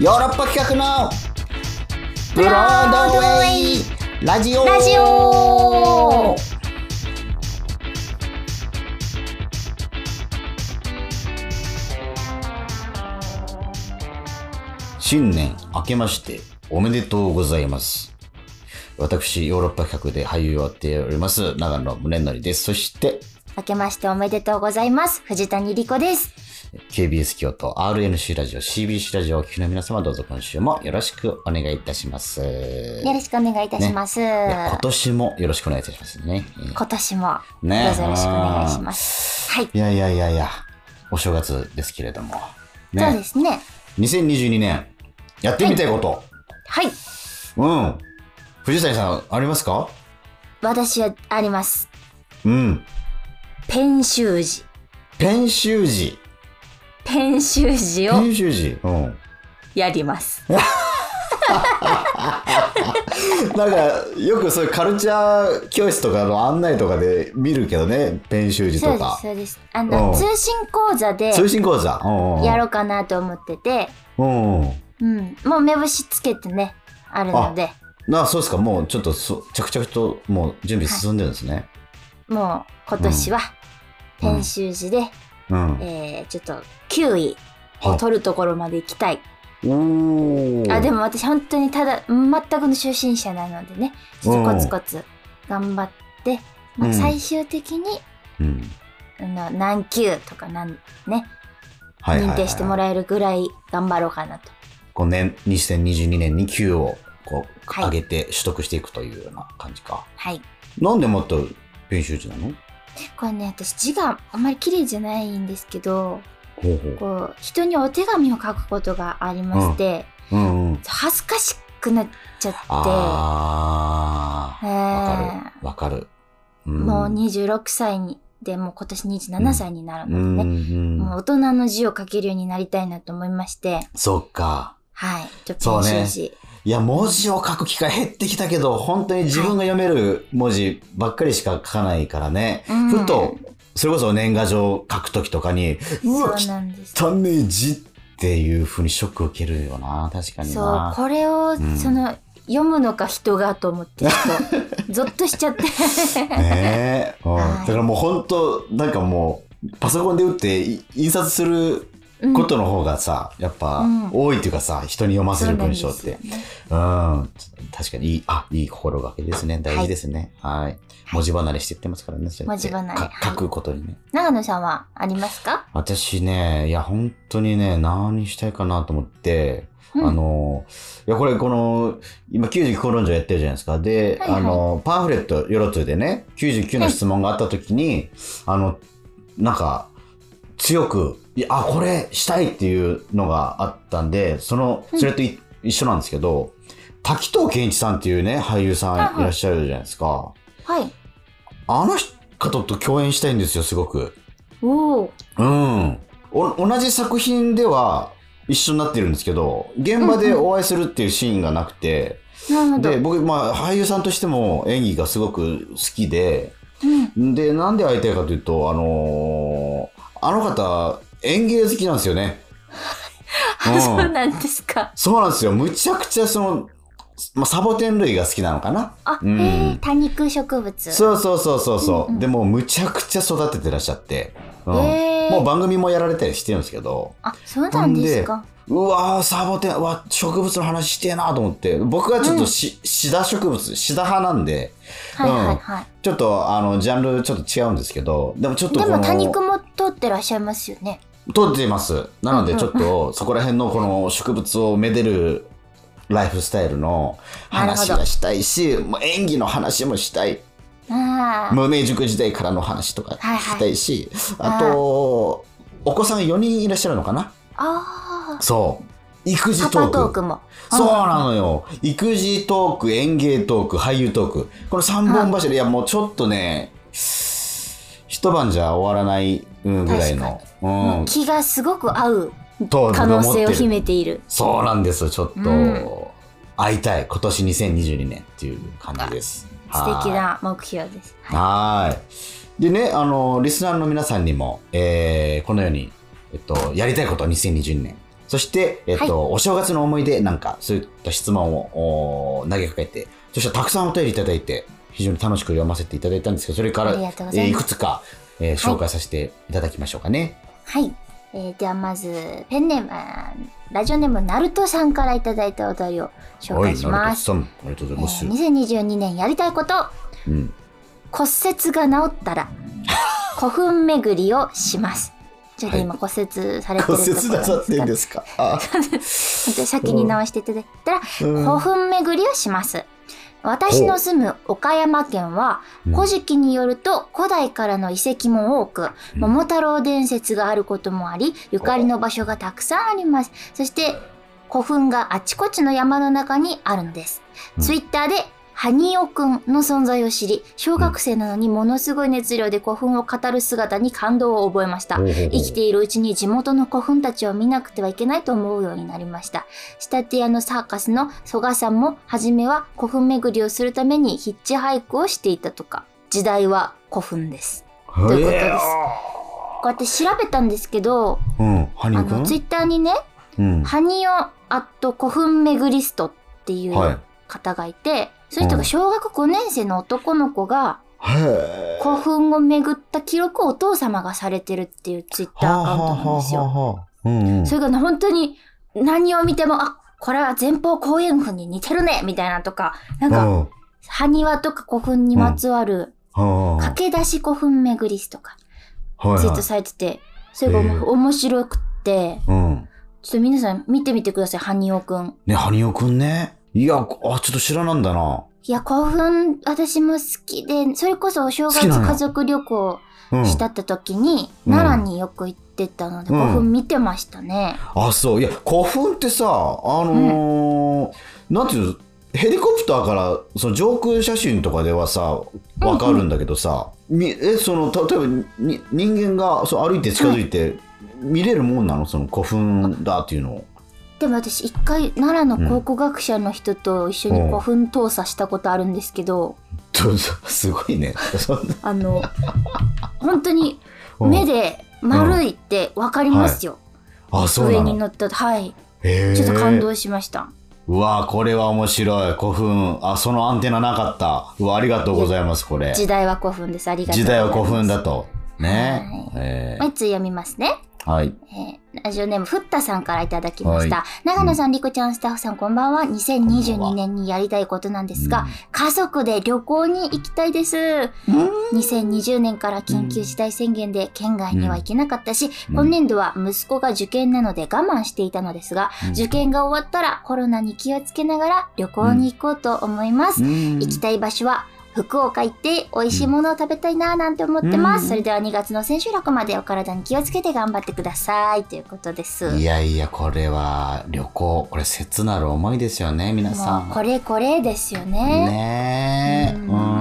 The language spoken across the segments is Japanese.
ヨーロッパ企画のブロードウェイラジオラジオ新年明けましておめでとうございます。私、ヨーロッパ企画で俳優をやっております、長野宗則です。そして、明けましておめでとうございます。藤谷莉子です。KBS 京都 RNC ラジオ CBC ラジオをお聞きの皆様どうぞ今週もよろしくお願いいたします。よろしくお願いいたします。いや今年もよろしくお願いいたしますね。えー今年もどうねぞよろしくお願いします。はい。いやいやいやいや、お正月ですけれども。そうですね。2022年、やってみたいこと。はい。うん。藤谷さん、ありますか？私はあります。うん。ペン習字。ペン習字。ペン習字ペをン習字。うん。やります。なんか、よくそういうカルチャー教室とかの案内とかで見るけどね、ペン習字そうです、とか。そうです。あうの、ん通信講座で通信講座。やろうかなと思ってて、うん。うん。うん。もう目星つけてね、あるので、なそうですか、もうちょっとそ着々ともう準備進んでるんですね。もう今年はペン習字で、うん。えー、ちょっと9位を取るところまで行きたい。あでも私本当にただ全くの初心者なのでねちょっとコツコツ頑張って、まあ、うん最終的に、うん。何級とかなんねはいはいはい認定してもらえるぐらい頑張ろうかなと。こう年、2022年に級をこうはい上げて取得していくというような感じか。はい。なんでもっと編集時なの？これね私字があんまり綺麗じゃないんですけどほうほう。こう人にお手紙を書くことがありまして、うんうん。恥ずかしくなっちゃって。ああ。わかる。わかる。うんもう26歳にでもう今年27歳になるうんうのでね、んもう大人の字を書けるようになりたいなと思いまして、そっか。はい。ちょっと編集字。いや、文字を書く機会減ってきたけど、本当に自分が読める文字ばっかりしか書かないからね。うんふと、それこそ年賀状書くときとかに、うわ。汚ねえ字っていうふうにショック受けるよな。確かにそうな。、これを、んその、読むのか人がと思って、ちょっと、ゾッとしちゃって。ねえ、う んはいだからもう本当なんかもうパソコンで打ってい印刷するうんことの方がさ、やっぱうん。多いっていうかさ人に読ませる文章って。そうなん確かにいいあいい心がけですね。大事ですね。はい、文字離れしていってますからね文字離れ。書くことにね。長野さんはありますか？私ねいや本当にね何したいかなと思ってうん。あの、いや、これ、この、今99口論城やってるじゃないですか。で、はいはい。あの、パンフレット、ヨロツでね、99の質問があった時に、あの、なんか、強く、いや、あ、これしたいっていうのがあったんで、その、それとい、一緒なんですけど、滝藤健一さんっていうね、俳優さんいらっしゃるじゃないですか。はい。あの方と共演したいんですよ、すごく。おお。うん。お同じ作品では一緒になってるんですけど、現場でお会いするっていうシーンがなくて、なるほど。で、僕、まあ、俳優さんとしても演技がすごく好きで、うん。で、なんで会いたいかというと、あのーあの方、演芸好きなんですよね。あ、うんそうなんですか。そうなんですよ。むちゃくちゃその、まあ、サボテン類が好きなのかな。あ、うんへえ、多肉植物。そうそうそうそうそう、うんうんでも、むちゃくちゃ育ててらっしゃって、うんへーもう番組もやられたりしてるんですけど、あ、そうなんですか。うわー、サボテン、うわ、植物の話してえなと思って、僕はちょっとし、シダ植物、シダ派なんで、はいはいはい。ちょっと、あの、ジャンルちょっと違うんですけど、でもちょっとでも多肉も通ってらっしゃいますよね。取っています。なので、うんうんちょっと、そこら辺のこの植物をめでるライフスタイルの話がしたいし、もう演技の話もしたい。ああ。無名塾時代からの話とかはいはいしたいし、あと、お子さん4人いらっしゃるのかなあそう。育児あ。トーク。パパトークも。そうなのよ。育児トーク、演芸トーク、俳優トーク。この3本柱、いやもうちょっとね、一晩じゃ終わらないうんぐらいの。うん。気がすごく合うと可能性を秘めている。そうなんですよ。ちょっと、うん会いたい。今年2022年っていう感じです。素敵な目標です。はい。でね、あの、リスナーの皆さんにも、えーこのように、えっと、やりたいこと2022年そして、えっと、はいお正月の思い出なんか、そういった質問をお投げかけて、そしてたくさんお便りいただいて、非常に楽しく読ませていただいたんですけど、それから、いえーいくつか、えー紹介させていただきましょうかね。はい。えーではまず、ペンネーム、ラジオネーム、ナルトさんからいただいたお便りを紹介します。はい、ナルトさん、ありがとうございます。えー2022年やりたいこと、うん。骨折が治ったら、古墳巡りをします。ちょっと今骨折されてるところ骨折なさってんで です。かあ、先に直していただいたら、うん古墳巡りをします。私の住む岡山県は、古事記によると古代からの遺跡も多く、うん。桃太郎伝説があることもあり、ゆかりの場所がたくさんあります。そして、古墳があちこちの山の中にあるのです。うん。ツイッターで、ハニオくんの存在を知り、小学生なのにものすごい熱量で古墳を語る姿に感動を覚えました。生きているうちに地元の古墳たちを見なくてはいけないと思うようになりました。仕立て屋のサーカスの曽我さんも、初めは古墳巡りをするためにヒッチハイクをしていたとか。時代は古墳です。とということですこうやって調べたんですけど、うん、あの、ツイッターにね、うん。ハニオアット古墳巡りストっていうはい。方がいて、そういう人が小学5年生の男の子がへ古墳を巡った記録をお父様がされてるっていうツイッターアカウントなんですよ。それがね本当に何を見ても、あ、これは前方後円墳に似てるねみたいなとか、なんか、うん。埴輪とか古墳にまつわるはあ。駆け出し古墳巡りスとかツイートされてて、それが面白くって、うん。ちょっと皆さん見てみてください、埴輪くん。ね、ハニオくんね。いや、あ、ちょっと知らなんだな。いや、古墳、私も好きで、それこそお正月家族旅行うん。したった時に、うん奈良によく行ってたので、うん古墳見てましたね。あ、そう。いや、古墳ってさ、あのーなんていうの、ヘリコプターからその上空写真とかではさ、わかるんだけどさ、みえ、その、た例えばに人間がそう歩いて近づいて、見れるもんなの？その古墳だっていうのを。でも私一回奈良の考古学者の人と一緒に古墳調査したことあるんですけど、どうぞすごいね。そんなあの、本当にうん目で丸いってわかりますよ。あ、そう。上に乗ったとはい。へーちょっと感動しました。うわこれは面白い。古墳。あ、そのアンテナなかった。うわありがとうございます、これ。時代は古墳です。ありがとうご時。代は古墳だと。ね。はいえもう一つ読みますね。ーはい。えーラジオネーム、ふったさんからいただきました。長野さん、りこちゃん、スタッフさん、こんばんは。2022年にやりたいことなんですが、家族で旅行に行きたいです。2020年から緊急事態宣言で県外には行けなかったし、うん今年度は息子が受験なので我慢していたのですが、うん受験が終わったらコロナに気をつけながら旅行に行こうと思います。行行きたい場所は福岡行って美味しいものを食べたいなぁなんて思ってます。うんそれでは2月の千秋楽までお体に気をつけて頑張ってくださいということです。いやいや、これは旅行。これ切なる思いですよね、皆さん。これこれですよね。ねえ。ううんん。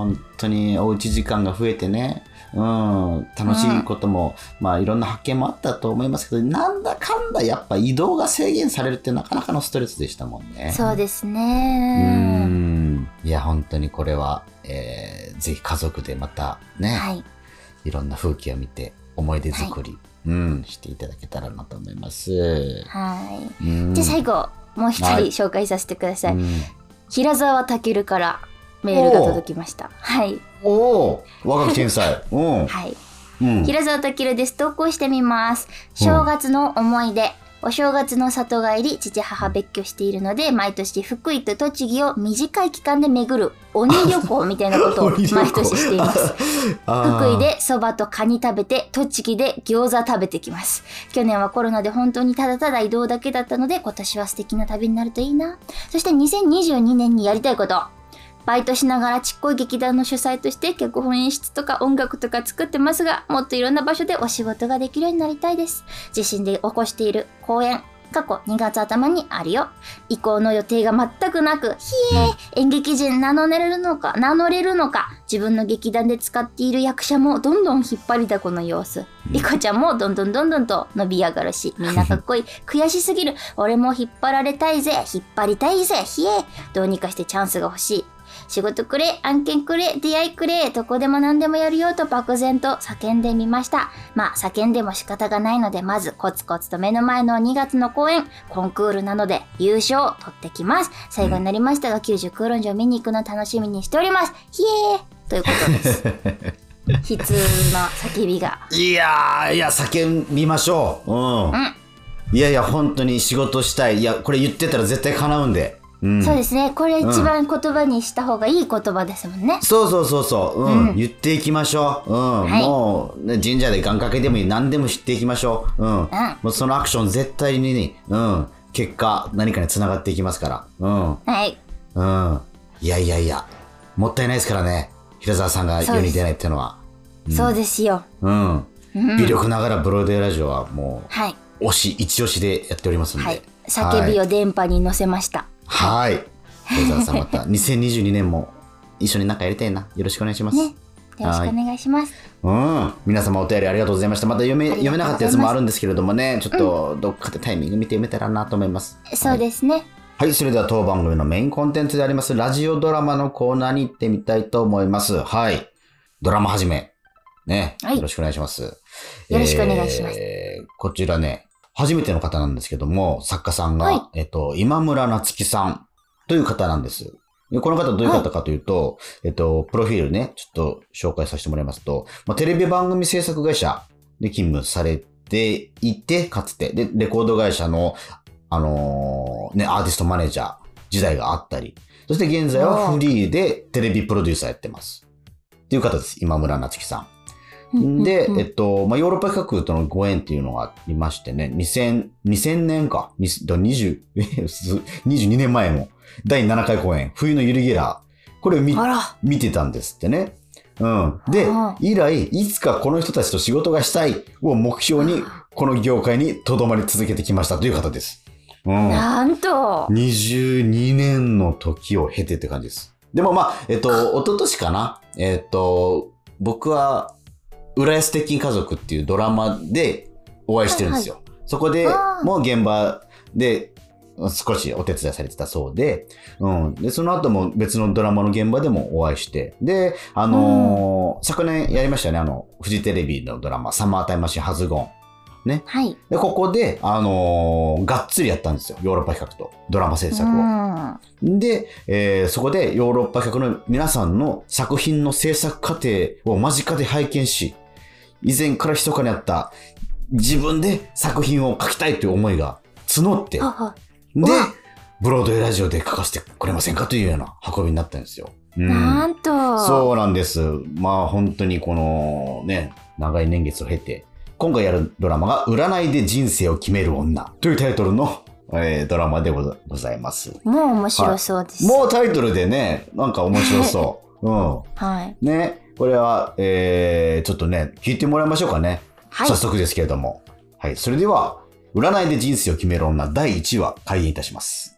本当におうち時間が増えてね。うん、楽しいことも、まあいろんな発見もあったと思いますけど、なんだかんだやっぱ移動が制限されるってなかなかのストレスでしたもんね。そうですうね。ん。いや、本当にこれは、えーぜひ家族でまたね、はい。い、ろんな風景を見て思い出作り、うん、していただけたらなと思います。はい。うんじゃあ最後、もう一人はい紹介させてください。うん平沢健からメールが届きました。はい。おお若き天才。うん。はい。うん。平沢健です。投稿してみます。正月の思い出。お正月の里帰り、父母別居しているので、毎年福井と栃木を短い期間で巡る鬼旅行みたいなことを 毎年しています。福井で蕎麦とカニ食べて、栃木で餃子食べてきます。去年はコロナで本当にただただ移動だけだったので、今年は素敵な旅になるといいな。そして2022年にやりたいこと。バイトしながらちっこい劇団の主催として脚本演出とか音楽とか作ってますが、もっといろんな場所でお仕事ができるようになりたいです。自身で起こしている公演、過去2月頭にあるよ。移行の予定が全くなく、ひえ、演劇人名乗れるのか、名乗れるのか、自分の劇団で使っている役者もどんどん引っ張りだこの様子。リコちゃんもどんどんどんどんと伸び上がるし、みんなかっこいい。悔しすぎる。俺も引っ張られたいぜ。引っ張りたいぜ。ひえ。どうにかしてチャンスが欲しい。仕事くれ、案件くれ、出会いくれ、どこでも何でもやるよと漠然と叫んでみました。まあ、叫んでも仕方がないので、まずコツコツと目の前の2月の公演、コンクールなので優勝を取ってきます。最後になりましたが、90空論城見に行くの楽しみにしております。ひえーということです。悲痛な叫びが。いやー、いや、叫びましょう。うん。うんいやいや、本当に仕事したい。いや、これ言ってたら絶対叶うんで。うん。そうですね。これ一番言葉にした方がいい言葉ですもんね。そうそうそうそう、うん。うん。言っていきましょう、うん。はい。もう、ね、神社で願掛けでもいい。何でも知っていきましょう、うん。ん。もうそのアクション絶対にね、うん、結果何かにつながっていきますから、うん。はい。うん、いやいやいや。もったいないですからね。平沢さんが世に出ないっていうのは。そうですよ。うん、うん。微力ながらブロードウェイラジオはもはい。う推し一押しでやっておりますんで、はい。叫びはいを電波に乗せました。はい平沢さんまた 2022年も一緒になんかやりたいなよろしくお願いします、ね。よろしくお願いします。うん、皆様お便りありがとうございました。また読め読めなかったやつもあるんですけれどもね、ちょっとどっかでタイミング見て読めたらなと思います。そうですね。はい、それでは当番組のメインコンテンツでありますラジオドラマのコーナーに行ってみたいと思います。はい。ドラマ始め。ね、はいよろしくお願いします。よろしくお願いしますえーこちらね、初めての方なんですけども、作家さんが、はいえっと、今村夏樹さんという方なんです。でこの方どういう方かというと、えっと、プロフィールね、ちょっと紹介させてもらいますと、まあ、テレビ番組制作会社で勤務されていて、かつて、で、レコード会社の、あのーね、アーティストマネージャー時代があったり、そして現在はフリーでテレビプロデューサーやってます。っていう方です。今村夏樹さん。で、えっと、まあ、ヨーロッパ企画とのご縁っていうのがありましてね、2000、2000年か、にだ20、えす22年前の第7回公演、冬のユリゲラー。これを見。見てたんですってね。うん。で以来、いつかこの人たちと仕事がしたいを目標に、この業界に留まり続けてきましたという方です。うん。なんと。22年の時を経てって感じです。でもまあ、えっと、一昨年かな。えっと、僕は、浦安鉄筋家族っていうドラマでお会いしてるんですよ。そこでもう現場で少しお手伝いされてたそうで、うん。で、その後も別のドラマの現場でもお会いして、で、あのー昨年やりましたよね、あの、フジテレビのドラマ、サマータイムマシンハズゴン。はい。で、ここで、あのーがっつりやったんですよ。ヨーロッパ企画とドラマ制作を。うんで、えーそこでヨーロッパ企画の皆さんの作品の制作過程を間近で拝見し、以前から密かにあった自分で作品を書きたいという思いが募って、でブロードウェイラジオで書かせてくれませんかというような運びになったんですよ。うんなんと。そうなんです。まあ本当にこのね、長い年月を経て、今回やるドラマが占いで人生を決める女というタイトルの、えードラマでござございます。もう面白そうです。もうタイトルでね、なんか面白そう。うん。はい。ね、これは、えー、ちょっとね、聞いてもらいましょうかね。はい早。速ですけれども。はい。それでは、占いで人生を決める女第1話開演いたします。